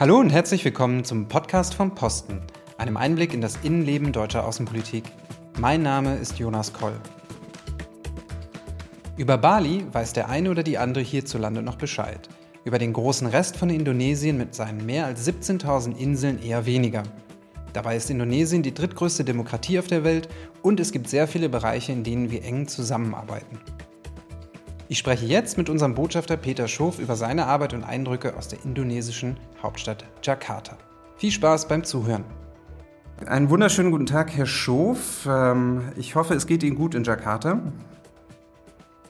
Hallo und herzlich willkommen zum Podcast vom Posten, einem Einblick in das Innenleben deutscher Außenpolitik. Mein Name ist Jonas Koll. Über Bali weiß der eine oder die andere hierzulande noch Bescheid. Über den großen Rest von Indonesien mit seinen mehr als 17.000 Inseln eher weniger. Dabei ist Indonesien die drittgrößte Demokratie auf der Welt und es gibt sehr viele Bereiche, in denen wir eng zusammenarbeiten. Ich spreche jetzt mit unserem Botschafter Peter Schof über seine Arbeit und Eindrücke aus der indonesischen Hauptstadt Jakarta. Viel Spaß beim Zuhören. Einen wunderschönen guten Tag, Herr Schof. Ähm, ich hoffe, es geht Ihnen gut in Jakarta.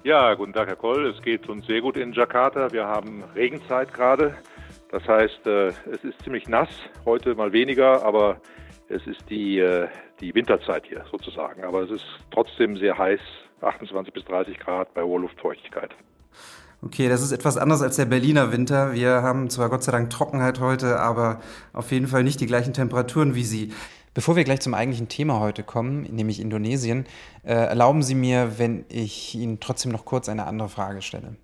Ja, guten Tag, Herr Koll. Es geht uns sehr gut in Jakarta. Wir haben Regenzeit gerade. Das heißt, äh, es ist ziemlich nass, heute mal weniger, aber es ist die, äh, die Winterzeit hier sozusagen. Aber es ist trotzdem sehr heiß, 28 bis 30 Grad bei hoher Luftfeuchtigkeit. Okay, das ist etwas anders als der Berliner Winter. Wir haben zwar Gott sei Dank Trockenheit heute, aber auf jeden Fall nicht die gleichen Temperaturen wie Sie. Bevor wir gleich zum eigentlichen Thema heute kommen, nämlich Indonesien, äh, erlauben Sie mir, wenn ich Ihnen trotzdem noch kurz eine andere Frage stelle.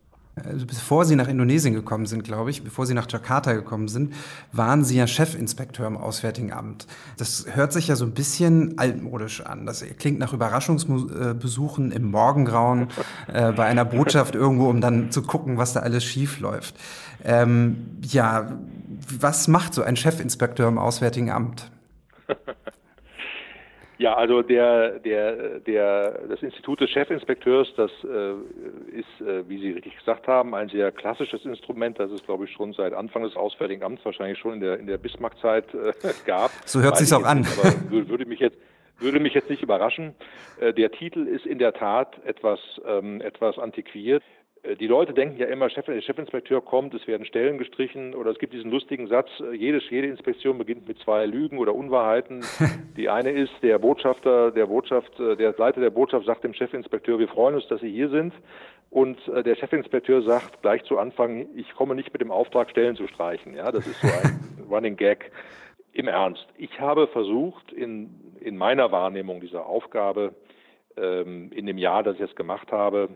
Also bevor Sie nach Indonesien gekommen sind, glaube ich, bevor Sie nach Jakarta gekommen sind, waren Sie ja Chefinspekteur im Auswärtigen Amt. Das hört sich ja so ein bisschen altmodisch an. Das klingt nach Überraschungsbesuchen im Morgengrauen äh, bei einer Botschaft irgendwo, um dann zu gucken, was da alles schief läuft. Ähm, ja, was macht so ein Chefinspekteur im Auswärtigen Amt? Ja, also der, der, der, das Institut des Chefinspekteurs, das äh, ist, äh, wie Sie richtig gesagt haben, ein sehr klassisches Instrument, das es, glaube ich, schon seit Anfang des Auswärtigen Amts wahrscheinlich schon in der, in der Bismarck-Zeit äh, gab. So hört sich auch an. aber würde mich jetzt würde mich jetzt nicht überraschen. Äh, der Titel ist in der Tat etwas, ähm, etwas antiquiert. Äh, die Leute denken ja immer, Chef, der Chefinspekteur kommt, es werden Stellen gestrichen oder es gibt diesen lustigen Satz, äh, jedes, jede Inspektion beginnt mit zwei Lügen oder Unwahrheiten. Die eine ist, der Botschafter, der Botschaft, äh, der Leiter der Botschaft sagt dem Chefinspekteur, wir freuen uns, dass Sie hier sind. Und der Chefinspekteur sagt gleich zu Anfang, ich komme nicht mit dem Auftrag, Stellen zu streichen. Ja, das ist so ein Running Gag. Im Ernst. Ich habe versucht, in, in meiner Wahrnehmung dieser Aufgabe, ähm, in dem Jahr, das ich es gemacht habe,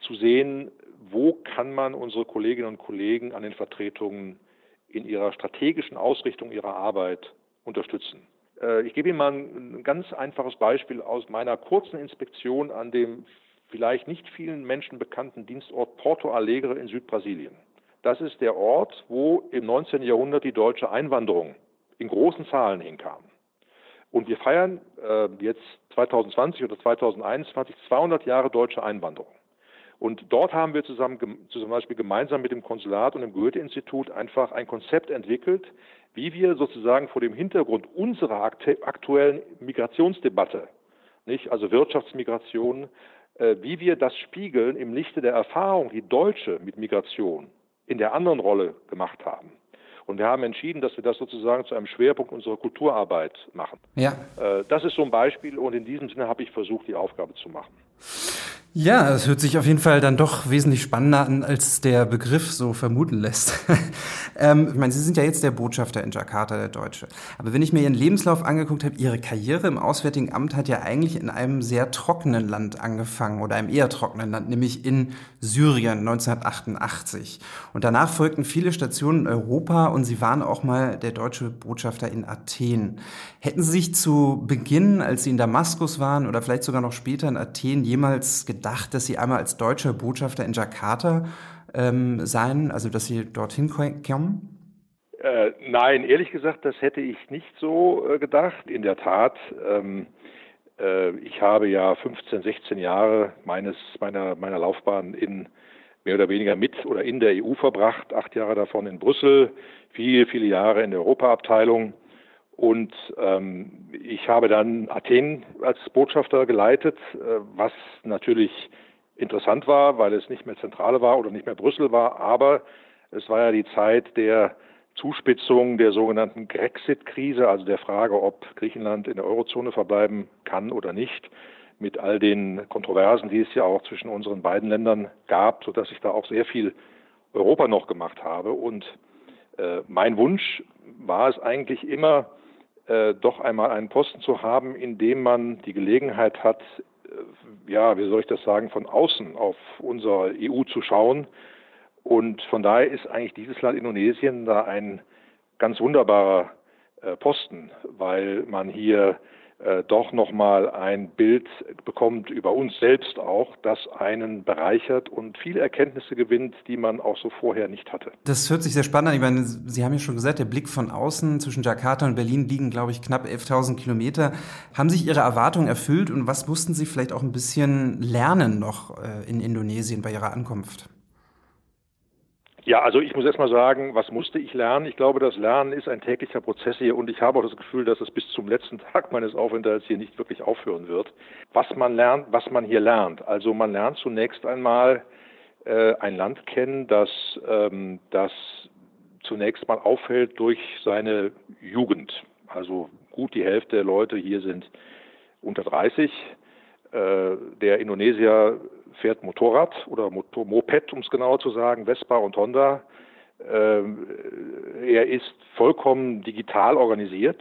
zu sehen, wo kann man unsere Kolleginnen und Kollegen an den Vertretungen in ihrer strategischen Ausrichtung ihrer Arbeit unterstützen. Äh, ich gebe Ihnen mal ein ganz einfaches Beispiel aus meiner kurzen Inspektion an dem vielleicht nicht vielen Menschen bekannten Dienstort Porto Alegre in Südbrasilien. Das ist der Ort, wo im 19. Jahrhundert die deutsche Einwanderung in großen Zahlen hinkam. Und wir feiern äh, jetzt 2020 oder 2021 200 Jahre deutsche Einwanderung. Und dort haben wir zusammen, zum Beispiel gemeinsam mit dem Konsulat und dem Goethe-Institut einfach ein Konzept entwickelt, wie wir sozusagen vor dem Hintergrund unserer aktuellen Migrationsdebatte, nicht, also Wirtschaftsmigration, äh, wie wir das spiegeln im Lichte der Erfahrung, die Deutsche mit Migration in der anderen Rolle gemacht haben. Und wir haben entschieden, dass wir das sozusagen zu einem Schwerpunkt unserer Kulturarbeit machen. Ja. Äh, das ist so ein Beispiel und in diesem Sinne habe ich versucht, die Aufgabe zu machen. Ja, es hört sich auf jeden Fall dann doch wesentlich spannender an, als der Begriff so vermuten lässt. ähm, ich meine, Sie sind ja jetzt der Botschafter in Jakarta, der Deutsche. Aber wenn ich mir Ihren Lebenslauf angeguckt habe, Ihre Karriere im Auswärtigen Amt hat ja eigentlich in einem sehr trockenen Land angefangen oder einem eher trockenen Land, nämlich in Syrien 1988. Und danach folgten viele Stationen in Europa und Sie waren auch mal der deutsche Botschafter in Athen. Hätten Sie sich zu Beginn, als Sie in Damaskus waren oder vielleicht sogar noch später in Athen, jemals gedacht, gedacht, dass Sie einmal als deutscher Botschafter in Jakarta ähm, sein, also dass Sie dorthin kommen? Äh, nein, ehrlich gesagt, das hätte ich nicht so äh, gedacht. In der Tat, ähm, äh, ich habe ja 15, 16 Jahre meines, meiner, meiner Laufbahn in mehr oder weniger mit oder in der EU verbracht, acht Jahre davon in Brüssel, viele, viele Jahre in der Europaabteilung. Und ähm, ich habe dann Athen als Botschafter geleitet, äh, was natürlich interessant war, weil es nicht mehr Zentrale war oder nicht mehr Brüssel war, aber es war ja die Zeit der Zuspitzung der sogenannten Grexit-Krise, also der Frage, ob Griechenland in der Eurozone verbleiben kann oder nicht, mit all den Kontroversen, die es ja auch zwischen unseren beiden Ländern gab, sodass ich da auch sehr viel Europa noch gemacht habe. Und äh, mein Wunsch war es eigentlich immer, äh, doch einmal einen Posten zu haben, in dem man die Gelegenheit hat, äh, ja, wie soll ich das sagen, von außen auf unsere EU zu schauen. Und von daher ist eigentlich dieses Land Indonesien da ein ganz wunderbarer äh, Posten, weil man hier äh, doch nochmal ein Bild bekommt über uns selbst auch, das einen bereichert und viele Erkenntnisse gewinnt, die man auch so vorher nicht hatte. Das hört sich sehr spannend an. Ich meine, Sie haben ja schon gesagt, der Blick von außen zwischen Jakarta und Berlin liegen, glaube ich, knapp 11.000 Kilometer. Haben sich Ihre Erwartungen erfüllt und was mussten Sie vielleicht auch ein bisschen lernen noch äh, in Indonesien bei Ihrer Ankunft? Ja, also ich muss erstmal sagen, was musste ich lernen? Ich glaube, das Lernen ist ein täglicher Prozess hier und ich habe auch das Gefühl, dass es bis zum letzten Tag meines Aufenthalts hier nicht wirklich aufhören wird. Was man lernt, was man hier lernt. Also man lernt zunächst einmal äh, ein Land kennen, das, ähm, das zunächst mal auffällt durch seine Jugend. Also gut die Hälfte der Leute hier sind unter 30. Äh, der Indonesier fährt Motorrad oder Moped, um es genauer zu sagen, Vespa und Honda. Ähm, er ist vollkommen digital organisiert.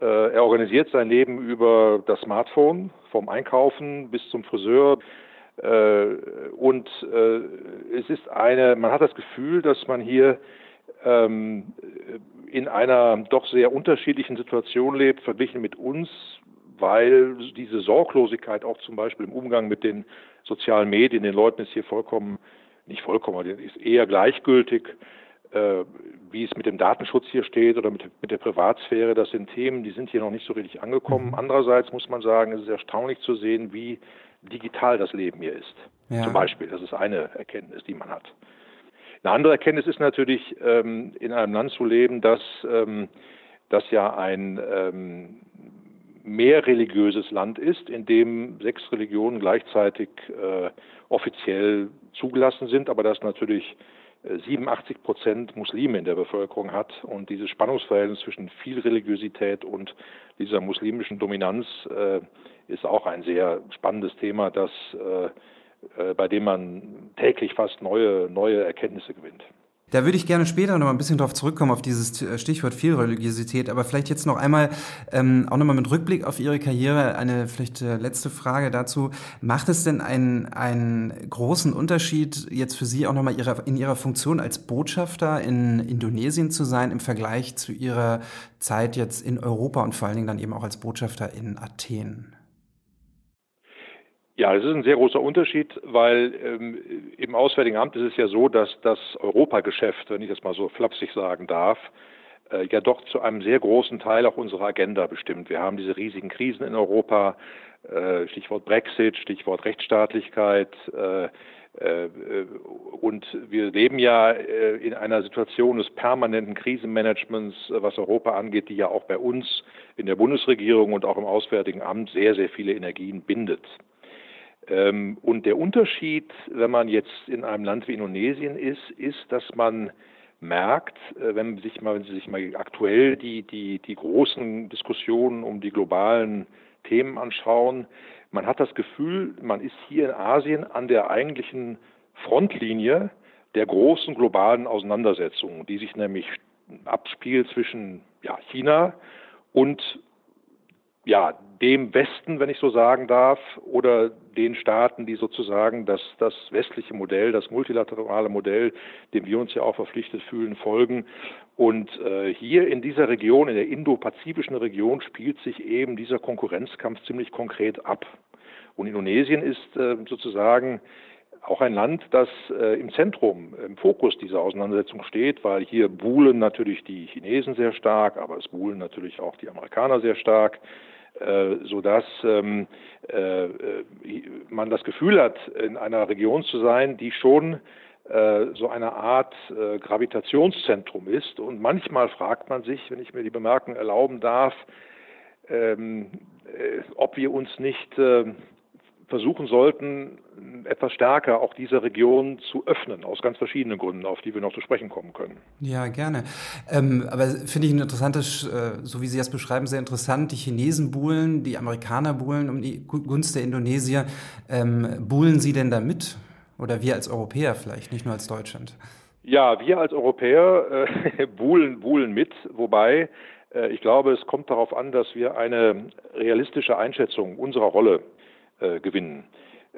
Äh, er organisiert sein Leben über das Smartphone, vom Einkaufen bis zum Friseur. Äh, und äh, es ist eine, man hat das Gefühl, dass man hier ähm, in einer doch sehr unterschiedlichen Situation lebt, verglichen mit uns, weil diese Sorglosigkeit auch zum Beispiel im Umgang mit den sozialen Medien, den Leuten ist hier vollkommen, nicht vollkommen, aber ist eher gleichgültig, äh, wie es mit dem Datenschutz hier steht oder mit, mit, der Privatsphäre. Das sind Themen, die sind hier noch nicht so richtig angekommen. Mhm. Andererseits muss man sagen, es ist erstaunlich zu sehen, wie digital das Leben hier ist. Ja. Zum Beispiel, das ist eine Erkenntnis, die man hat. Eine andere Erkenntnis ist natürlich, ähm, in einem Land zu leben, das, ähm, das ja ein ähm, mehr religiöses Land ist, in dem sechs Religionen gleichzeitig äh, offiziell zugelassen sind, aber das natürlich 87 äh, Prozent Muslime in der Bevölkerung hat und dieses Spannungsverhältnis zwischen viel Religiosität und dieser muslimischen Dominanz äh, ist auch ein sehr spannendes Thema, das, äh, äh bei dem man täglich fast neue, neue Erkenntnisse gewinnt. Da würde ich gerne später noch mal ein bisschen drauf zurückkommen, auf dieses äh, Stichwort Vielreligiosität. Aber vielleicht jetzt noch einmal, ähm, auch nochmal mit Rückblick auf Ihre Karriere, eine vielleicht äh, letzte Frage dazu. Macht es denn einen, einen großen Unterschied jetzt für Sie auch nochmal ihrer, in Ihrer Funktion als Botschafter in Indonesien zu sein im Vergleich zu Ihrer Zeit jetzt in Europa und vor allen Dingen dann eben auch als Botschafter in Athen? Ja, es ist ein sehr großer Unterschied, weil ähm, im Auswärtigen Amt ist es ja so, dass das Europageschäft, wenn ich das mal so flapsig sagen darf, äh, ja doch zu einem sehr großen Teil auch unsere Agenda bestimmt. Wir haben diese riesigen Krisen in Europa, äh, Stichwort Brexit, Stichwort Rechtsstaatlichkeit, äh, äh und wir leben ja äh, in einer Situation des permanenten Krisenmanagements, was Europa angeht, die ja auch bei uns in der Bundesregierung und auch im Auswärtigen Amt sehr, sehr viele Energien bindet. Ähm, und der Unterschied, wenn man jetzt in einem Land wie Indonesien ist, ist, dass man merkt, äh, wenn, sich mal, wenn Sie sich mal aktuell die, die, die großen Diskussionen um die globalen Themen anschauen, man hat das Gefühl, man ist hier in Asien an der eigentlichen Frontlinie der großen globalen Auseinandersetzungen, die sich nämlich abspielt zwischen ja, China und ja, dem Westen, wenn ich so sagen darf, oder den Staaten, die sozusagen das, das westliche Modell, das multilaterale Modell, dem wir uns ja auch verpflichtet fühlen, folgen. Und äh, hier in dieser Region, in der indopazifischen Region, spielt sich eben dieser Konkurrenzkampf ziemlich konkret ab. Und Indonesien ist äh, sozusagen auch ein Land, das äh, im Zentrum, im Fokus dieser Auseinandersetzung steht, weil hier buhlen natürlich die Chinesen sehr stark, aber es buhlen natürlich auch die Amerikaner sehr stark. Äh, sodass ähm, äh, man das Gefühl hat, in einer Region zu sein, die schon äh, so eine Art äh, Gravitationszentrum ist. Und manchmal fragt man sich, wenn ich mir die Bemerkung erlauben darf, ähm, äh, ob wir uns nicht versuchen sollten, etwas stärker auch diese Region zu öffnen, aus ganz verschiedenen Gründen, auf die wir noch zu sprechen kommen können. Ja, gerne. Ähm, aber finde ich ein interessantes, äh, so wie Sie das beschreiben, sehr interessant. Die Chinesen buhlen, die Amerikaner buhlen um die Gunst der Indonesier. Ähm, buhlen Sie denn da mit? Oder wir als Europäer vielleicht, nicht nur als Deutschland? Ja, wir als Europäer äh, buhlen, buhlen mit, wobei äh, ich glaube, es kommt darauf an, dass wir eine realistische Einschätzung unserer Rolle äh, gewinnen.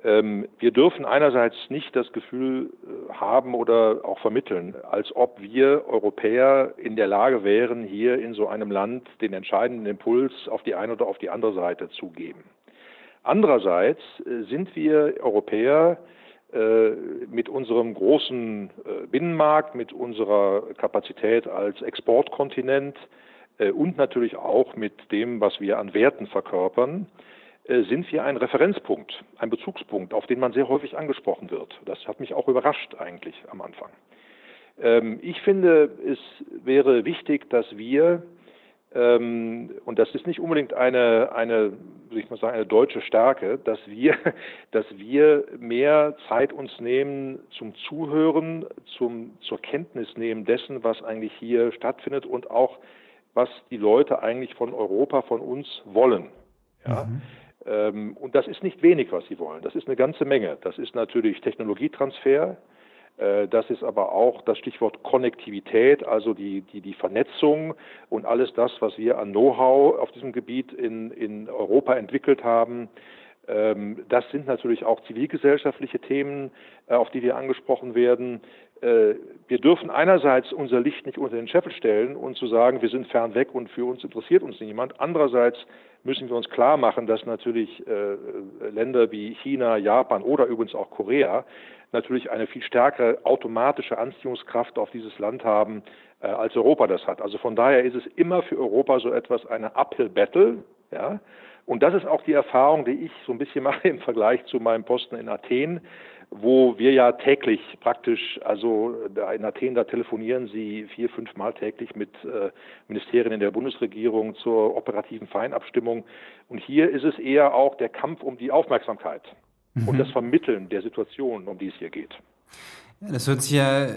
Ähm, wir dürfen einerseits nicht das Gefühl äh, haben oder auch vermitteln, als ob wir Europäer in der Lage wären, hier in so einem Land den entscheidenden Impuls auf die eine oder auf die andere Seite zu geben. Andererseits äh, sind wir Europäer mit unserem großen Binnenmarkt, mit unserer Kapazität als Exportkontinent und natürlich auch mit dem, was wir an Werten verkörpern, sind wir ein Referenzpunkt, ein Bezugspunkt, auf den man sehr häufig angesprochen wird. Das hat mich auch überrascht eigentlich am Anfang. Ähm, ich finde, es wäre wichtig, dass wir, ähm, und das ist nicht unbedingt eine, eine, würde ich mal sagen, eine deutsche Stärke, dass wir, dass wir mehr Zeit uns nehmen zum Zuhören, zum, zur Kenntnis nehmen dessen, was eigentlich hier stattfindet und auch, was die Leute eigentlich von Europa, von uns wollen. Ja? Mhm. Ähm, und das ist nicht wenig, was sie wollen. Das ist eine ganze Menge. Das ist natürlich Technologietransfer. Äh, das ist aber auch das Stichwort Konnektivität, also die, die, die Vernetzung und alles das, was wir an Know-how auf diesem Gebiet in, in Europa entwickelt haben. Ähm, das sind natürlich auch zivilgesellschaftliche Themen, äh, auf die wir angesprochen werden. Äh, wir dürfen einerseits unser Licht nicht unter den Scheffel stellen und zu sagen, wir sind fern weg und für uns interessiert uns niemand. Andererseits müssen wir uns klar machen, dass natürlich äh, Länder wie China, Japan oder übrigens auch Korea natürlich eine viel stärkere automatische Anziehungskraft auf dieses Land haben, äh, als Europa das hat. Also von daher ist es immer für Europa so etwas eine Uphill Battle, ja. Und das ist auch die Erfahrung, die ich so ein bisschen mache im Vergleich zu meinem Posten in Athen wo wir ja täglich praktisch, also in Athen, da telefonieren sie vier, fünf Mal täglich mit äh, Ministerien in der Bundesregierung zur operativen Feinabstimmung. Und hier ist es eher auch der Kampf um die Aufmerksamkeit mhm. und das Vermitteln der Situation, um die es hier geht. Das hört sich ja,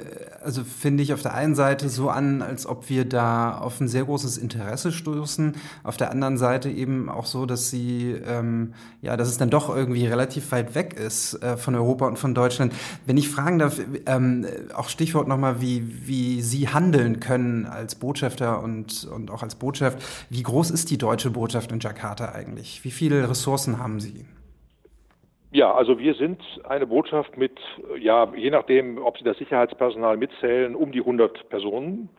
also finde ich auf der einen Seite so an, als ob wir da auf ein sehr großes Interesse stoßen. Auf der anderen Seite eben auch so, dass sie, ähm, ja, dass es dann doch irgendwie relativ weit weg ist äh, von Europa und von Deutschland. Wenn ich fragen darf, ähm, auch Stichwort nochmal, wie, wie Sie handeln können als Botschafter und, und auch als Botschaft. Wie groß ist die deutsche Botschaft in Jakarta eigentlich? Wie viele Ressourcen haben Sie? Ja, also wir sind eine Botschaft mit, ja, je nachdem, ob Sie das Sicherheitspersonal mitzählen, um die 100 Personen.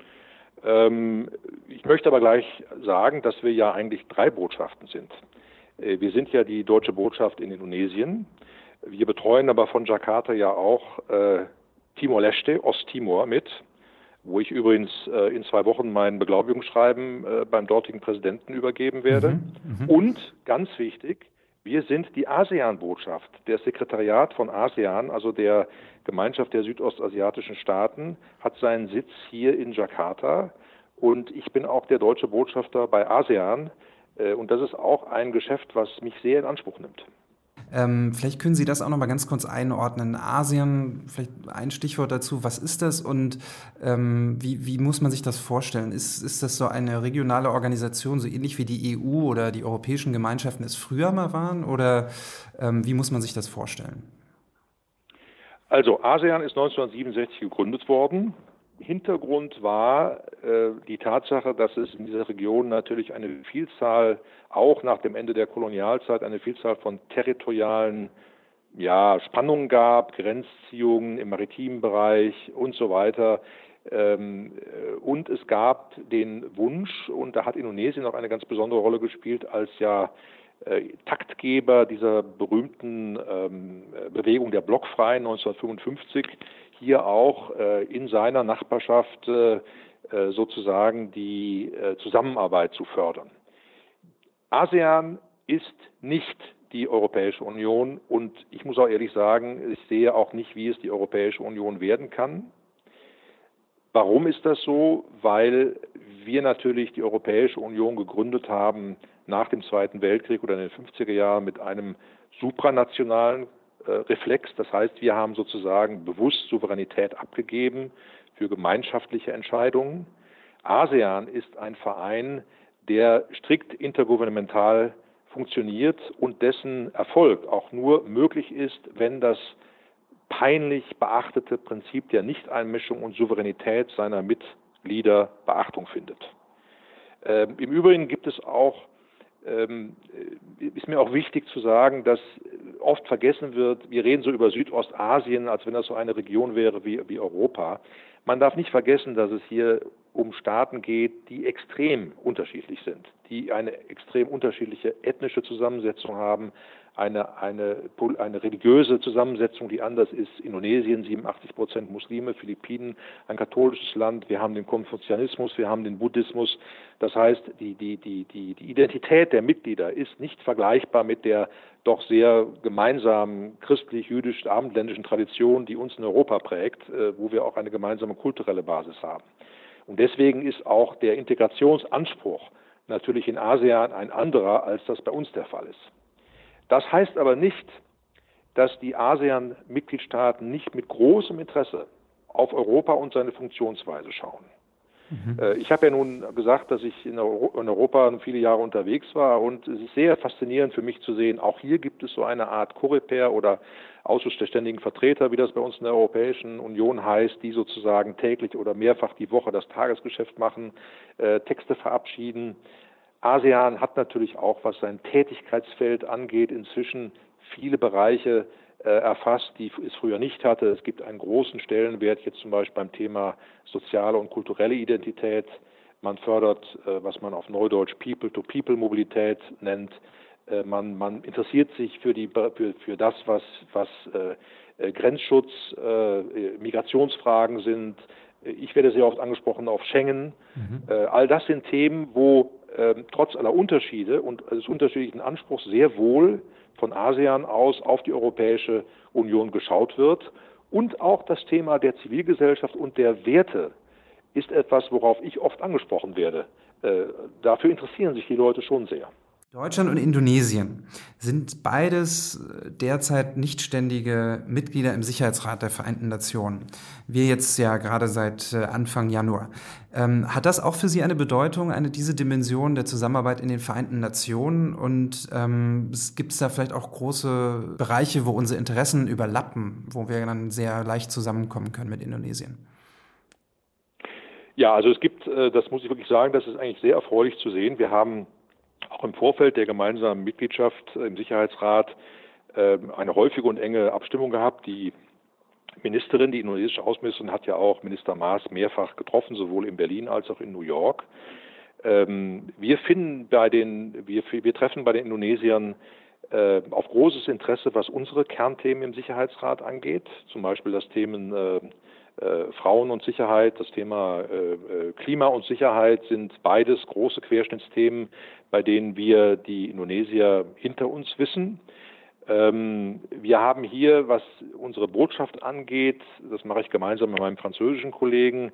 Ähm, ich möchte aber gleich sagen, dass wir ja eigentlich drei Botschaften sind. Äh, wir sind ja die deutsche Botschaft in Indonesien. Wir betreuen aber von Jakarta ja auch äh, Timor-Leste, Osttimor mit, wo ich übrigens äh, in zwei Wochen mein Beglaubigungsschreiben äh, beim dortigen Präsidenten übergeben werde. Mhm, mh. Und ganz wichtig, wir sind die ASEAN-Botschaft, der Sekretariat von ASEAN, also der Gemeinschaft der südostasiatischen Staaten, hat seinen Sitz hier in Jakarta und ich bin auch der deutsche Botschafter bei ASEAN äh, und das ist auch ein Geschäft, was mich sehr in Anspruch nimmt. Ähm, vielleicht können Sie das auch noch mal ganz kurz einordnen. Asien, vielleicht ein Stichwort dazu. Was ist das und ähm, wie, wie muss man sich das vorstellen? Ist, ist das so eine regionale Organisation, so ähnlich wie die EU oder die europäischen Gemeinschaften es früher mal waren? Oder ähm, wie muss man sich das vorstellen? Also ASEAN ist 1967 gegründet worden. Hintergrund war äh, die Tatsache, dass es in dieser Region natürlich eine Vielzahl, auch nach dem Ende der Kolonialzeit, eine Vielzahl von territorialen ja, Spannungen gab, Grenzziehungen im maritimen Bereich und so weiter. Ähm, äh, und es gab den Wunsch, und da hat Indonesien auch eine ganz besondere Rolle gespielt, als ja äh, Taktgeber dieser berühmten ähm, Bewegung der Blockfreien 1955 hier auch äh, in seiner Nachbarschaft äh, äh, sozusagen die Zusammenarbeit zu fördern. ASEAN ist nicht die Europäische Union und ich muss auch ehrlich sagen, ich sehe auch nicht, wie es die Europäische Union werden kann. Warum ist das so? Weil wir natürlich die Europäische Union gegründet haben nach dem Zweiten Weltkrieg oder in den 50er Jahren mit einem supranationalen Reflex. Das heißt, wir haben sozusagen bewusst Souveränität abgegeben für gemeinschaftliche Entscheidungen. ASEAN ist ein Verein, der strikt intergouvernemental funktioniert und dessen Erfolg auch nur möglich ist, wenn das peinlich beachtete Prinzip der Nichteinmischung und Souveränität seiner Mitglieder Beachtung findet. Ähm, Im Übrigen gibt es auch ähm, ist mir auch wichtig zu sagen, dass oft vergessen wird, wir reden so über Südostasien, als wenn das so eine Region wäre wie, wie Europa. Man darf nicht vergessen, dass es hier um Staaten geht, die extrem unterschiedlich sind, die eine extrem unterschiedliche ethnische Zusammensetzung haben, eine, eine, eine religiöse Zusammensetzung, die anders ist. Indonesien 87 Prozent Muslime, Philippinen ein katholisches Land. Wir haben den Konfuzianismus, wir haben den Buddhismus. Das heißt, die, die, die, die, die Identität der Mitglieder ist nicht vergleichbar mit der doch sehr gemeinsamen christlich-jüdisch-abendländischen Tradition, die uns in Europa prägt, äh, wo wir auch eine gemeinsame kulturelle Basis haben. Und deswegen ist auch der Integrationsanspruch natürlich in ASEAN ein anderer, als das bei uns der Fall ist. Das heißt aber nicht, dass die ASEAN-Mitgliedstaaten nicht mit großem Interesse auf Europa und seine Funktionsweise schauen. Mhm. Äh, ich habe ja nun gesagt, dass ich in Europa viele Jahre unterwegs war und es ist sehr faszinierend für mich zu sehen, auch hier gibt es so eine Art Coreper oder Ausschuss der ständigen Vertreter, wie das bei uns in der Europäischen Union heißt, die sozusagen täglich oder mehrfach die Woche das Tagesgeschäft machen, äh, Texte verabschieden, ASEAN hat natürlich auch, was sein Tätigkeitsfeld angeht, inzwischen viele Bereiche erfasst, die es früher nicht hatte. Es gibt einen großen Stellenwert jetzt zum Beispiel beim Thema soziale und kulturelle Identität. Man fördert, äh, was man auf Neudeutsch People-to-People-Mobilität nennt. Äh, man, man, interessiert sich für, die, für, für das, was, was äh, äh, Grenzschutz, äh, Migrationsfragen sind. Ich werde sehr oft angesprochen auf Schengen. Mhm. all das sind Themen, wo ähm, trotz aller Unterschiede und des unterschiedlichen Anspruchs sehr wohl von ASEAN aus auf die Europäische Union geschaut wird. Und auch das Thema der Zivilgesellschaft und der Werte ist etwas, worauf ich oft angesprochen werde. Äh, dafür interessieren sich die Leute schon sehr. Deutschland und Indonesien sind beides äh, derzeit nichtständige Mitglieder im Sicherheitsrat der Vereinten Nationen. Wir jetzt ja gerade seit äh, Anfang Januar. Ähm, hat das auch für Sie eine Bedeutung, eine diese Dimension der Zusammenarbeit in den Vereinten Nationen? Und ähm, gibt es da vielleicht auch große Bereiche, wo unsere Interessen überlappen, wo wir dann sehr leicht zusammenkommen können mit Indonesien? Ja, also es gibt, äh, das muss ich wirklich sagen, das ist eigentlich sehr erfreulich zu sehen. Wir haben auch im Vorfeld der gemeinsamen Mitgliedschaft im Sicherheitsrat ähm, eine häufige und enge Abstimmung gehabt. Die Ministerin, die indonesische Außenministerin, hat ja auch Minister Maas mehrfach getroffen, sowohl in Berlin als auch in New York. Ähm, wir finden bei den, wir, wir treffen bei den Indonesiern äh, auf großes Interesse, was unsere Kernthemen im Sicherheitsrat angeht, zum Beispiel das Themen äh, äh, Frauen und Sicherheit, das Thema äh, äh, Klima und Sicherheit sind beides große Querschnittsthemen, bei denen wir die Indonesier hinter uns wissen. Ähm, wir haben hier, was unsere Botschaft angeht, das mache ich gemeinsam mit meinem französischen Kollegen,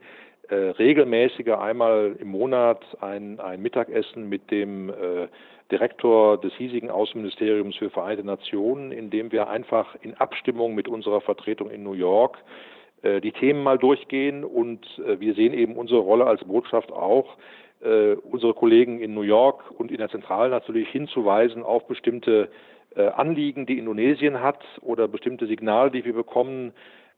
äh, regelmäßiger einmal im Monat ein, ein Mittagessen mit dem äh, Direktor des hiesigen Außenministeriums für Vereinte Nationen, in dem wir einfach in Abstimmung mit unserer Vertretung in New York äh, die Themen mal durchgehen und äh, wir sehen eben unsere Rolle als Botschaft auch, äh, unsere Kollegen in New York und in der Zentrale natürlich hinzuweisen auf bestimmte Anliegen, die Indonesien hat oder bestimmte Signale, die wir bekommen,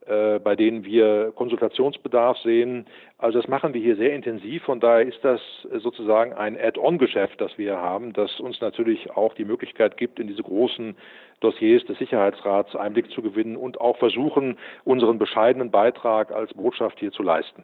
äh, bei denen wir Konsultationsbedarf sehen. Also das machen wir hier sehr intensiv. Von daher ist das sozusagen ein Add-on-Geschäft, das wir haben, das uns natürlich auch die Möglichkeit gibt, in diese großen Dossiers des Sicherheitsrats Einblick zu gewinnen und auch versuchen, unseren bescheidenen Beitrag als Botschaft hier zu leisten.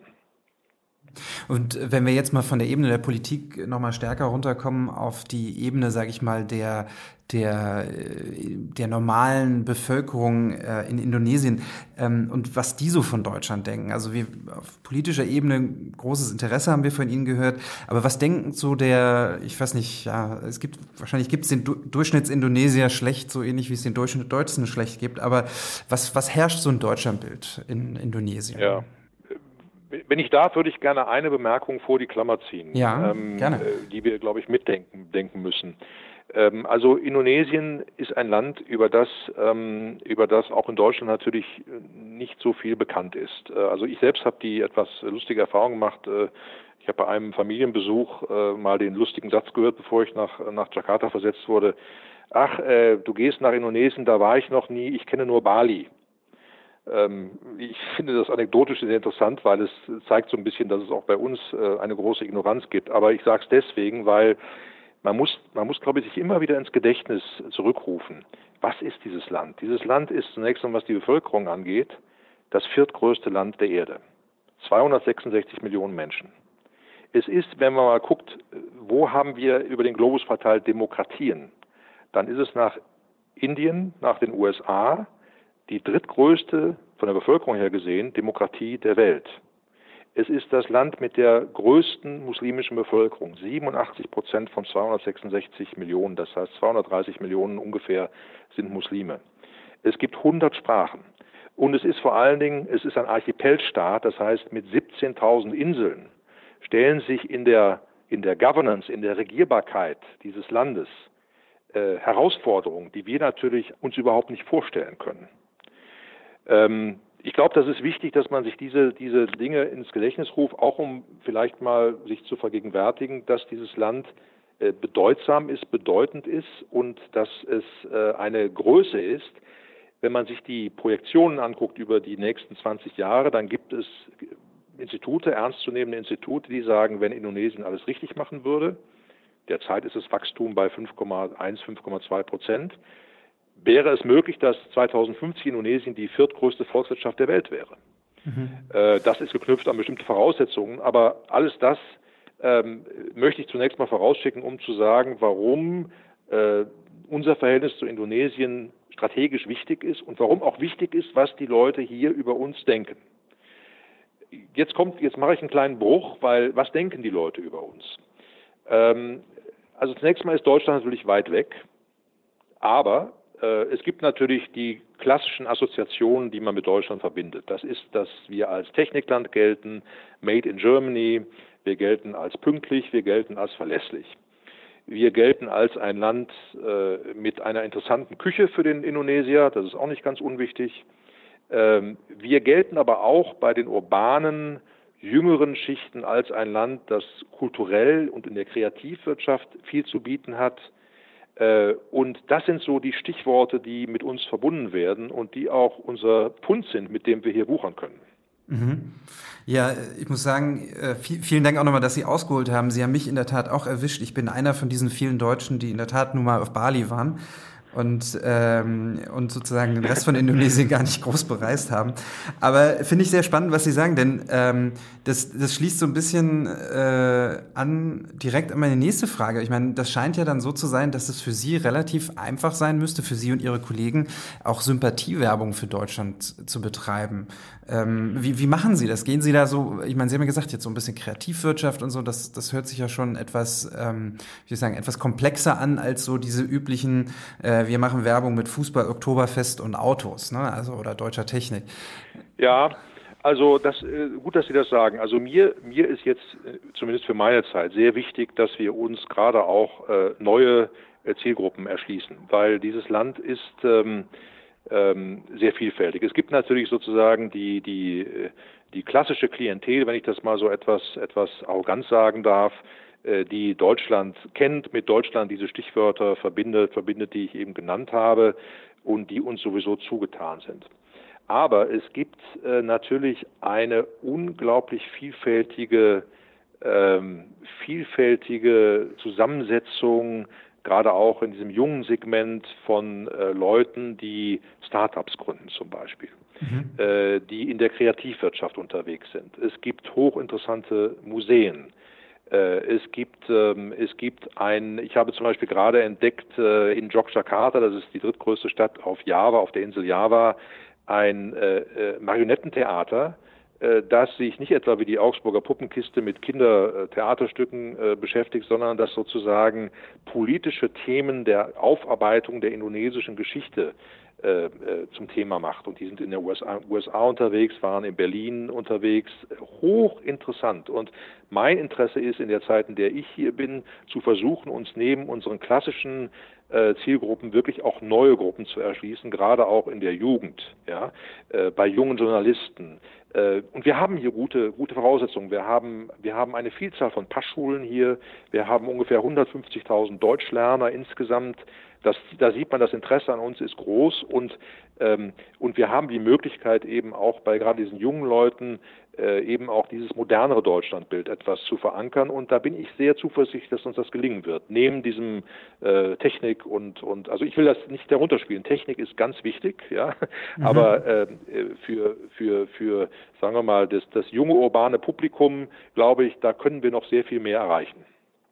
Und wenn wir jetzt mal von der Ebene der Politik nochmal stärker runterkommen auf die Ebene, sage ich mal, der, der, der normalen Bevölkerung äh, in Indonesien ähm, und was die so von Deutschland denken. Also wir auf politischer Ebene großes Interesse haben wir von Ihnen gehört, aber was denken so der, ich weiß nicht, ja, es gibt, wahrscheinlich gibt es den du Durchschnittsindonesier schlecht, so ähnlich wie es den Deutschen schlecht gibt, aber was, was herrscht so ein Deutschlandbild in Indonesien? Ja. Wenn ich darf, würde ich gerne eine Bemerkung vor die Klammer ziehen, ja, ähm, gerne. Äh, die wir, glaube ich, mitdenken denken müssen. Ähm, also Indonesien ist ein Land, über das, ähm, über das auch in Deutschland natürlich nicht so viel bekannt ist. Äh, also ich selbst habe die etwas lustige Erfahrung gemacht. Äh, ich habe bei einem Familienbesuch äh, mal den lustigen Satz gehört, bevor ich nach, nach Jakarta versetzt wurde. Ach, äh, du gehst nach Indonesien, da war ich noch nie, ich kenne nur Bali. Ähm, ich finde das anekdotisch sehr interessant, weil es zeigt so ein bisschen, dass es auch bei uns äh, eine große Ignoranz gibt. Aber ich sage es deswegen, weil man muss, man muss, glaube ich, sich immer wieder ins Gedächtnis zurückrufen. Was ist dieses Land? Dieses Land ist zunächst einmal, was die Bevölkerung angeht, das viertgrößte Land der Erde. 266 Millionen Menschen. Es ist, wenn man mal guckt, wo haben wir über den Globus verteilt Demokratien, dann ist es nach Indien, nach den USA, die drittgrößte, von der Bevölkerung her gesehen, Demokratie der Welt. Es ist das Land mit der größten muslimischen Bevölkerung, 87 Prozent von 266 Millionen, das heißt 230 Millionen ungefähr sind Muslime. Es gibt 100 Sprachen. Und es ist vor allen Dingen, es ist ein Archipelstaat, das heißt mit 17.000 Inseln stellen sich in der, in der Governance, in der Regierbarkeit dieses Landes äh, Herausforderungen, die wir natürlich uns überhaupt nicht vorstellen können. Ähm, ich glaube, das ist wichtig, dass man sich diese, diese Dinge ins Gedächtnis ruft, auch um vielleicht mal sich zu vergegenwärtigen, dass dieses Land äh, bedeutsam ist, bedeutend ist und dass es äh, eine Größe ist. Wenn man sich die Projektionen anguckt über die nächsten 20 Jahre, dann gibt es Institute, ernstzunehmende Institute, die sagen, wenn Indonesien alles richtig machen würde, derzeit ist das Wachstum bei 5,1, 5,2 Prozent, wäre es möglich, dass 2050 Indonesien die viertgrößte Volkswirtschaft der Welt wäre. Mhm. Äh, das ist geknüpft an bestimmte Voraussetzungen, aber alles das ähm, möchte ich zunächst mal vorausschicken, um zu sagen, warum äh, unser Verhältnis zu Indonesien strategisch wichtig ist und warum auch wichtig ist, was die Leute hier über uns denken. Jetzt kommt, jetzt mache ich einen kleinen Bruch, weil was denken die Leute über uns? Ähm, also zunächst mal ist Deutschland natürlich weit weg, aber es gibt natürlich die klassischen Assoziationen, die man mit Deutschland verbindet. Das ist, dass wir als Technikland gelten, Made in Germany, wir gelten als pünktlich, wir gelten als verlässlich. Wir gelten als ein Land äh, mit einer interessanten Küche für den Indonesier, das ist auch nicht ganz unwichtig. Ähm, wir gelten aber auch bei den urbanen, jüngeren Schichten als ein Land, das kulturell und in der Kreativwirtschaft viel zu bieten hat äh, und das sind so die Stichworte, die mit uns verbunden werden und die auch unser Pfund sind, mit dem wir hier wuchern können. Mhm. Ja, ich muss sagen, äh, vielen Dank auch nochmal, dass Sie ausgeholt haben. Sie haben mich in der Tat auch erwischt. Ich bin einer von diesen vielen Deutschen, die in der Tat nun mal auf Bali waren und, ähm, und sozusagen den Rest von Indonesien gar nicht groß bereist haben. Aber finde ich sehr spannend, was Sie sagen, denn ähm, das, das schließt so ein bisschen äh, an direkt an meine nächste Frage. Ich meine, das scheint ja dann so zu sein, dass es für Sie relativ einfach sein müsste, für Sie und Ihre Kollegen auch Sympathiewerbung für Deutschland zu betreiben. Ähm, wie, wie machen Sie das? Gehen Sie da so, ich meine, Sie haben ja gesagt, jetzt so ein bisschen Kreativwirtschaft und so, das, das hört sich ja schon etwas, ähm, wie ich sagen, etwas komplexer an als so diese üblichen äh, wir machen Werbung mit Fußball, Oktoberfest und Autos, ne? also oder deutscher Technik. Ja, also das, äh, gut, dass Sie das sagen. Also mir, mir ist jetzt äh, zumindest für meine Zeit sehr wichtig, dass wir uns gerade auch äh, neue Zielgruppen erschließen, weil dieses Land ist ähm, ähm, sehr vielfältig. Es gibt natürlich sozusagen die, die, die klassische Klientel, wenn ich das mal so etwas, etwas arrogant sagen darf, die Deutschland kennt, mit Deutschland diese Stichwörter verbindet, verbindet, die ich eben genannt habe und die uns sowieso zugetan sind. Aber es gibt äh, natürlich eine unglaublich vielfältige, ähm, vielfältige Zusammensetzung, gerade auch in diesem jungen Segment von äh, Leuten, die Startups gründen zum Beispiel, mhm. äh, die in der Kreativwirtschaft unterwegs sind. Es gibt hochinteressante Museen. Äh, es gibt, ähm, es gibt ein, ich habe zum Beispiel gerade entdeckt äh, in Yogyakarta, das ist die drittgrößte Stadt auf Java, auf der Insel Java, ein äh, Marionettentheater, das sich nicht etwa wie die Augsburger Puppenkiste mit Kindertheaterstücken beschäftigt, sondern das sozusagen politische Themen der Aufarbeitung der indonesischen Geschichte zum Thema macht. Und die sind in den USA, USA unterwegs, waren in Berlin unterwegs. Hochinteressant. Und mein Interesse ist in der Zeit, in der ich hier bin, zu versuchen, uns neben unseren klassischen äh, Zielgruppen wirklich auch neue Gruppen zu erschließen, gerade auch in der Jugend, ja, äh, bei jungen Journalisten. Äh, und wir haben hier gute, gute Voraussetzungen. Wir haben, wir haben eine Vielzahl von Passschulen hier. Wir haben ungefähr 150.000 Deutschlerner insgesamt. Das, da sieht man, das Interesse an uns ist groß und und wir haben die Möglichkeit eben auch bei gerade diesen jungen Leuten äh, eben auch dieses modernere Deutschlandbild etwas zu verankern. Und da bin ich sehr zuversichtlich, dass uns das gelingen wird. Neben diesem äh, Technik und, und also ich will das nicht darunter spielen. Technik ist ganz wichtig, ja. Mhm. Aber äh, für, für, für, sagen wir mal, das, das junge urbane Publikum, glaube ich, da können wir noch sehr viel mehr erreichen.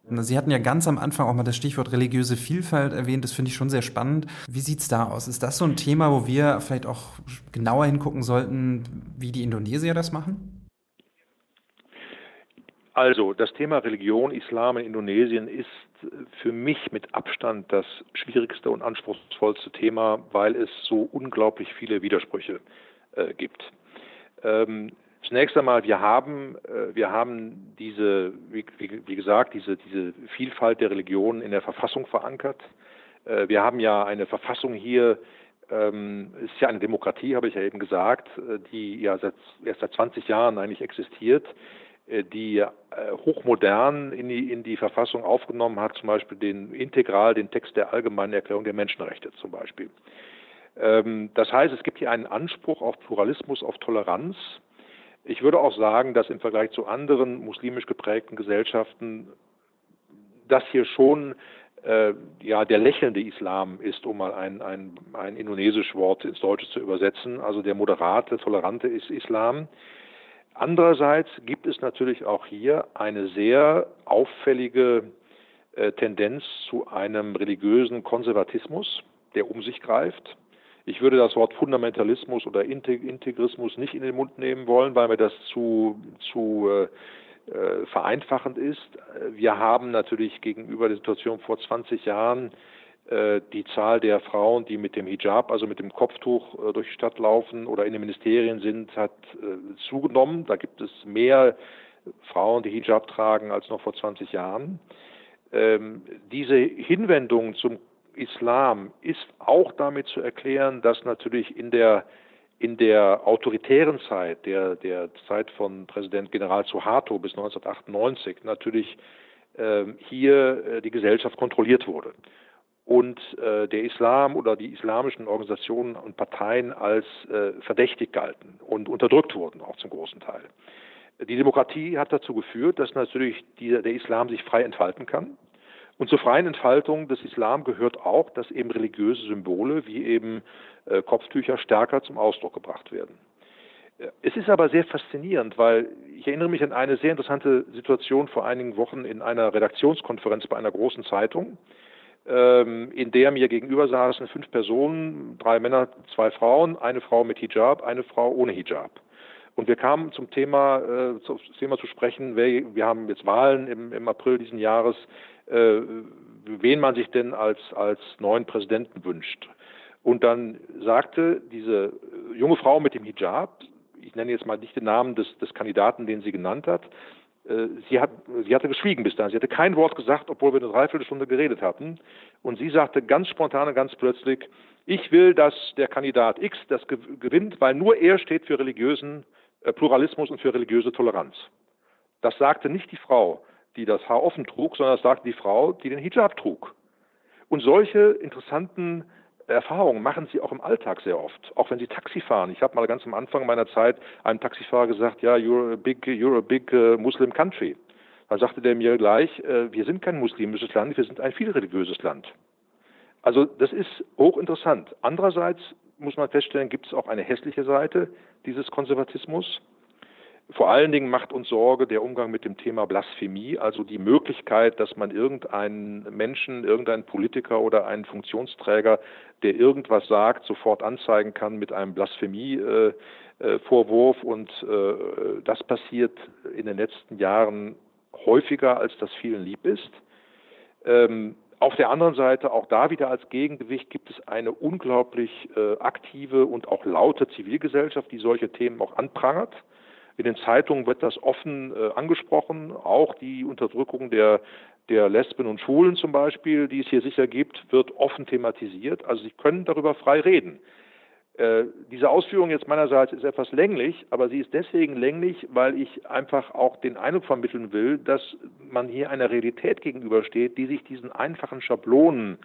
Sie hatten ja ganz am Anfang auch mal das Stichwort religiöse Vielfalt erwähnt. Das finde ich schon sehr spannend. Wie sieht es da aus? Ist das so ein Thema, wo wir vielleicht auch genauer hingucken sollten, wie die Indonesier das machen? Also, das Thema Religion, Islam in Indonesien ist für mich mit Abstand das schwierigste und anspruchsvollste Thema, weil es so unglaublich viele Widersprüche äh, gibt. Ähm, Zunächst einmal, wir haben, äh, wir haben diese, wie, gesagt, diese, diese Vielfalt der Religionen in der Verfassung verankert. Äh, wir haben ja eine Verfassung hier, ähm, ist ja eine Demokratie, habe ich ja eben gesagt, äh, die ja seit, erst seit 20 Jahren eigentlich existiert, die hochmodern in die, in die Verfassung aufgenommen hat, zum Beispiel den integral den Text der Allgemeinen Erklärung der Menschenrechte zum Beispiel. Ähm, das heißt, es gibt hier einen Anspruch auf Pluralismus, auf Toleranz, ich würde auch sagen, dass im Vergleich zu anderen muslimisch geprägten Gesellschaften das hier schon äh, ja der lächelnde Islam ist, um mal ein, ein, ein indonesisch Wort ins Deutsche zu übersetzen, also der moderate, tolerante Islam. Andererseits gibt es natürlich auch hier eine sehr auffällige äh, Tendenz zu einem religiösen Konservatismus, der um sich greift. Ich würde das Wort Fundamentalismus oder Integrismus nicht in den Mund nehmen wollen, weil mir das zu, zu äh, äh vereinfachend ist. Wir haben natürlich gegenüber der Situation vor 20 Jahren äh, die Zahl der Frauen, die mit dem Hijab, also mit dem Kopftuch äh, durch die Stadt laufen oder in den Ministerien sind, hat äh, zugenommen. Da gibt es mehr Frauen, die Hijab tragen, als noch vor 20 Jahren. Ähm, diese Hinwendung zum Islam ist auch damit zu erklären, dass natürlich in der in der autoritären Zeit, der, der Zeit von Präsident General Suharto bis 1998, natürlich äh, hier äh, die Gesellschaft kontrolliert wurde und äh, der Islam oder die islamischen Organisationen und Parteien als äh, verdächtig galten und unterdrückt wurden, auch zum großen Teil. Die Demokratie hat dazu geführt, dass natürlich die, der Islam sich frei entfalten kann und zur freien Entfaltung des Islam gehört auch, dass eben religiöse Symbole wie eben äh, Kopftücher stärker zum Ausdruck gebracht werden. Äh, es ist aber sehr faszinierend, weil ich erinnere mich an eine sehr interessante Situation vor einigen Wochen in einer Redaktionskonferenz bei einer großen Zeitung, ähm, in der mir gegenüber saßen fünf Personen, drei Männer, zwei Frauen, eine Frau mit Hijab, eine Frau ohne Hijab. Und wir kamen zum Thema, äh, zum Thema zu sprechen, wir, wir haben jetzt Wahlen im, im April diesen Jahres, äh, wen man sich denn als, als neuen Präsidenten wünscht. Und dann sagte diese junge Frau mit dem Hijab, ich nenne jetzt mal nicht den Namen des, des Kandidaten, den sie genannt hat, äh, sie, hat, sie hatte geschwiegen bis dahin. Sie hatte kein Wort gesagt, obwohl wir eine Dreiviertelstunde geredet hatten. Und sie sagte ganz spontan und ganz plötzlich, ich will, dass der Kandidat X das gewinnt, weil nur er steht für religiösen äh, Pluralismus und für religiöse Toleranz. Das sagte nicht die Frau die das Haar offen trug, sondern das sagte die Frau, die den Hijab trug. Und solche interessanten Erfahrungen machen sie auch im Alltag sehr oft, auch wenn sie Taxi fahren. Ich habe mal ganz am Anfang meiner Zeit einem Taxifahrer gesagt, ja, you're a big, you're a big uh, Muslim country. Dann sagte der mir gleich, äh, wir sind kein muslimisches Land, wir sind ein vielreligiöses Land. Also das ist hochinteressant. Andererseits muss man feststellen, gibt es auch eine hässliche Seite dieses Konservatismus. Vor allen Dingen macht uns Sorge der Umgang mit dem Thema Blasphemie, also die Möglichkeit, dass man irgendeinen Menschen, irgendeinen Politiker oder einen Funktionsträger, der irgendwas sagt, sofort anzeigen kann mit einem Blasphemie-Vorwurf. Und äh, das passiert in den letzten Jahren häufiger, als das vielen lieb ist. Ähm, auf der anderen Seite, auch da wieder als Gegengewicht, gibt es eine unglaublich äh, aktive und auch laute Zivilgesellschaft, die solche Themen auch anprangert. In den Zeitungen wird das offen äh, angesprochen, auch die Unterdrückung der, der Lesben und Schwulen zum Beispiel, die es hier sicher gibt, wird offen thematisiert. Also Sie können darüber frei reden. Äh, diese Ausführung jetzt meinerseits ist etwas länglich, aber sie ist deswegen länglich, weil ich einfach auch den Eindruck vermitteln will, dass man hier einer Realität gegenübersteht, die sich diesen einfachen Schablonen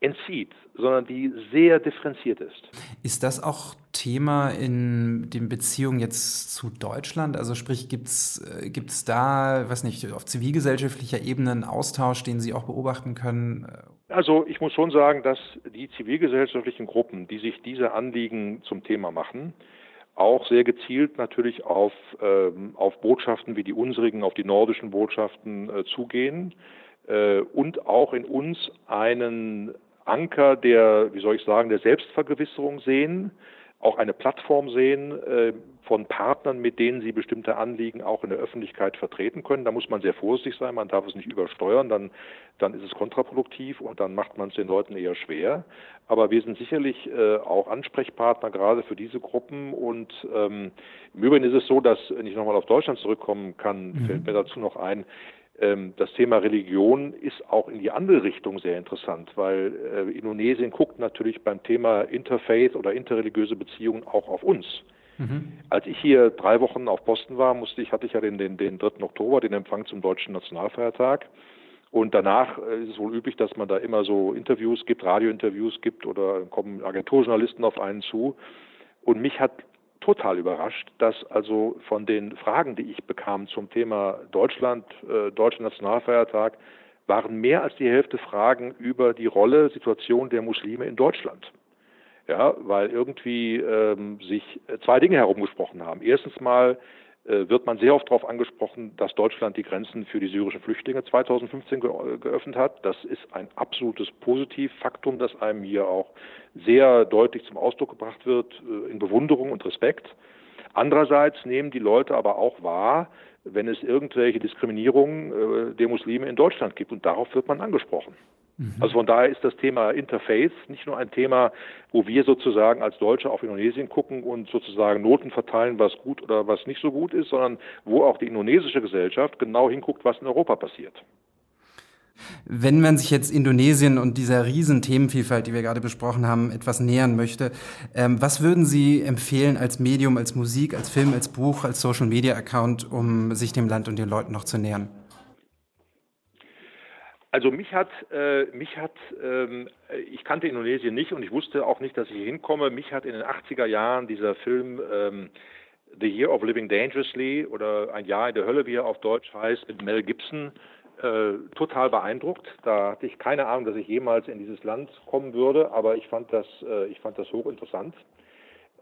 entzieht, sondern die sehr differenziert ist. Ist das auch Thema in den Beziehungen jetzt zu Deutschland? Also sprich, gibt es äh, da, weiß nicht, auf zivilgesellschaftlicher Ebene einen Austausch, den Sie auch beobachten können? Also ich muss schon sagen, dass die zivilgesellschaftlichen Gruppen, die sich diese Anliegen zum Thema machen, auch sehr gezielt natürlich auf, ähm, auf Botschaften wie die unsrigen, auf die nordischen Botschaften äh, zugehen äh, und auch in uns einen Anker der, wie soll ich sagen, der Selbstvergewisserung sehen, auch eine Plattform sehen äh, von Partnern, mit denen sie bestimmte Anliegen auch in der Öffentlichkeit vertreten können. Da muss man sehr vorsichtig sein, man darf es nicht übersteuern, dann, dann ist es kontraproduktiv und dann macht man es den Leuten eher schwer. Aber wir sind sicherlich äh, auch Ansprechpartner gerade für diese Gruppen und ähm, im Übrigen ist es so, dass, wenn ich nochmal auf Deutschland zurückkommen kann, mhm. fällt mir dazu noch ein, das Thema Religion ist auch in die andere Richtung sehr interessant, weil äh, Indonesien guckt natürlich beim Thema Interfaith oder interreligiöse Beziehungen auch auf uns. Mhm. Als ich hier drei Wochen auf Posten war, musste ich, hatte ich ja den, den, den 3. Oktober, den Empfang zum deutschen Nationalfeiertag. Und danach äh, ist es wohl üblich, dass man da immer so Interviews gibt, Radiointerviews gibt oder kommen Agenturjournalisten auf einen zu. Und mich hat total überrascht, dass also von den Fragen, die ich bekam zum Thema Deutschland, äh, Deutscher Nationalfeiertag, waren mehr als die Hälfte Fragen über die Rolle, Situation der Muslime in Deutschland. Ja, weil irgendwie ähm, sich zwei Dinge herumgesprochen haben. Erstens mal äh, wird man sehr oft darauf angesprochen, dass Deutschland die Grenzen für die syrischen Flüchtlinge 2015 ge geöffnet hat. Das ist ein absolutes Positivfaktum, das einem hier auch sehr deutlich zum Ausdruck gebracht wird, äh, in Bewunderung und Respekt. Andererseits nehmen die Leute aber auch wahr, wenn es irgendwelche Diskriminierungen äh, der Muslime in Deutschland gibt. Und darauf wird man angesprochen. Mhm. Also von daher ist das Thema Interface nicht nur ein Thema, wo wir sozusagen als Deutsche auf Indonesien gucken und sozusagen Noten verteilen, was gut oder was nicht so gut ist, sondern wo auch die indonesische Gesellschaft genau hinguckt, was in Europa passiert. Wenn man sich jetzt Indonesien und dieser riesen Themenvielfalt, die wir gerade besprochen haben, etwas nähern möchte, ähm, was würden Sie empfehlen als Medium, als Musik, als Film, als Buch, als Social-Media-Account, um sich dem Land und den Leuten noch zu nähern? Also mich hat, äh, mich hat, ähm, ich kannte Indonesien nicht und ich wusste auch nicht, dass ich hier hinkomme. Mich hat in den 80er Jahren dieser Film ähm, The Year of Living Dangerously oder Ein Jahr in der Hölle, wie er auf Deutsch heißt, mit Mel Gibson äh, total beeindruckt. Da hatte ich keine Ahnung, dass ich jemals in dieses Land kommen würde, aber ich fand das, äh, ich fand das hochinteressant.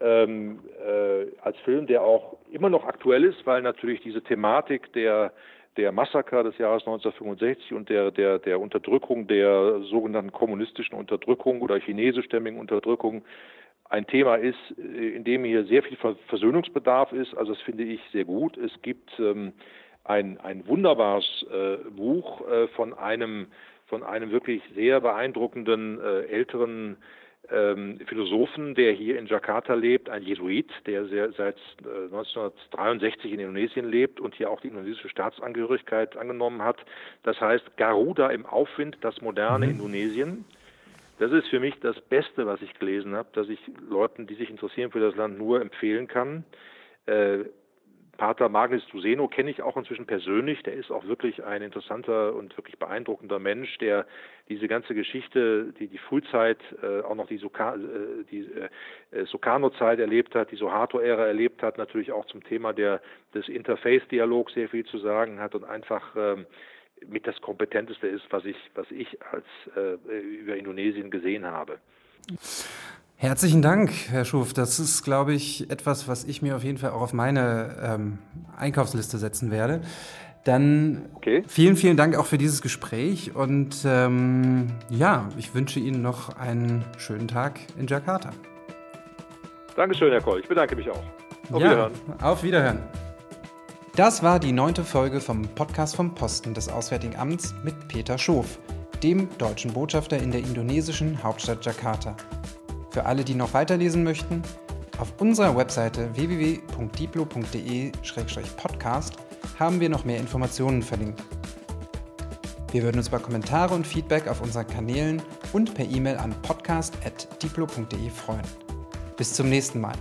Ähm, äh, als Film, der auch immer noch aktuell ist, weil natürlich diese Thematik der der Massaker des Jahres 1965 und der, der, der Unterdrückung, der sogenannten kommunistischen Unterdrückung oder chinesischstämmigen Unterdrückung ein Thema ist, äh, in dem hier sehr viel Versöhnungsbedarf ist. Also das finde ich sehr gut. Es gibt ähm, ein, ein wunderbares äh, Buch äh, von einem von einem wirklich sehr beeindruckenden äh, älteren ähm, Philosophen, der hier in Jakarta lebt, ein Jesuit, der sehr, seit äh, 1963 in Indonesien lebt und hier auch die indonesische Staatsangehörigkeit angenommen hat. Das heißt Garuda im Aufwind, das moderne mhm. Indonesien. Das ist für mich das Beste, was ich gelesen habe, dass ich Leuten, die sich interessieren für das Land, nur empfehlen kann. Äh, Pater Magnus Duseno kenne ich auch inzwischen persönlich. Der ist auch wirklich ein interessanter und wirklich beeindruckender Mensch, der diese ganze Geschichte, die die Frühzeit, äh, auch noch die, Suka, äh, die äh, Sukarno-Zeit erlebt hat, die Suharto-Ära erlebt hat, natürlich auch zum Thema der, des Interface-Dialogs sehr viel zu sagen hat und einfach ähm, mit das Kompetenteste ist, was ich, was ich als äh, über Indonesien gesehen habe. Herzlichen Dank, Herr Schuf. Das ist, glaube ich, etwas, was ich mir auf jeden Fall auch auf meine ähm, Einkaufsliste setzen werde. Dann okay. vielen, vielen Dank auch für dieses Gespräch und ähm, ja, ich wünsche Ihnen noch einen schönen Tag in Jakarta. Dankeschön, Herr Koll. Ich bedanke mich auch. Auf ja, Wiederhören. Auf Wiederhören. Das war die neunte Folge vom Podcast vom Posten des Auswärtigen Amts mit Peter Schof, dem deutschen Botschafter in der indonesischen Hauptstadt Jakarta. Für alle, die noch weiterlesen möchten, auf unserer Webseite www.diplo.de-podcast haben wir noch mehr Informationen verlinkt. Wir würden uns über Kommentare und Feedback auf unseren Kanälen und per E-Mail an podcast.diplo.de freuen. Bis zum nächsten Mal.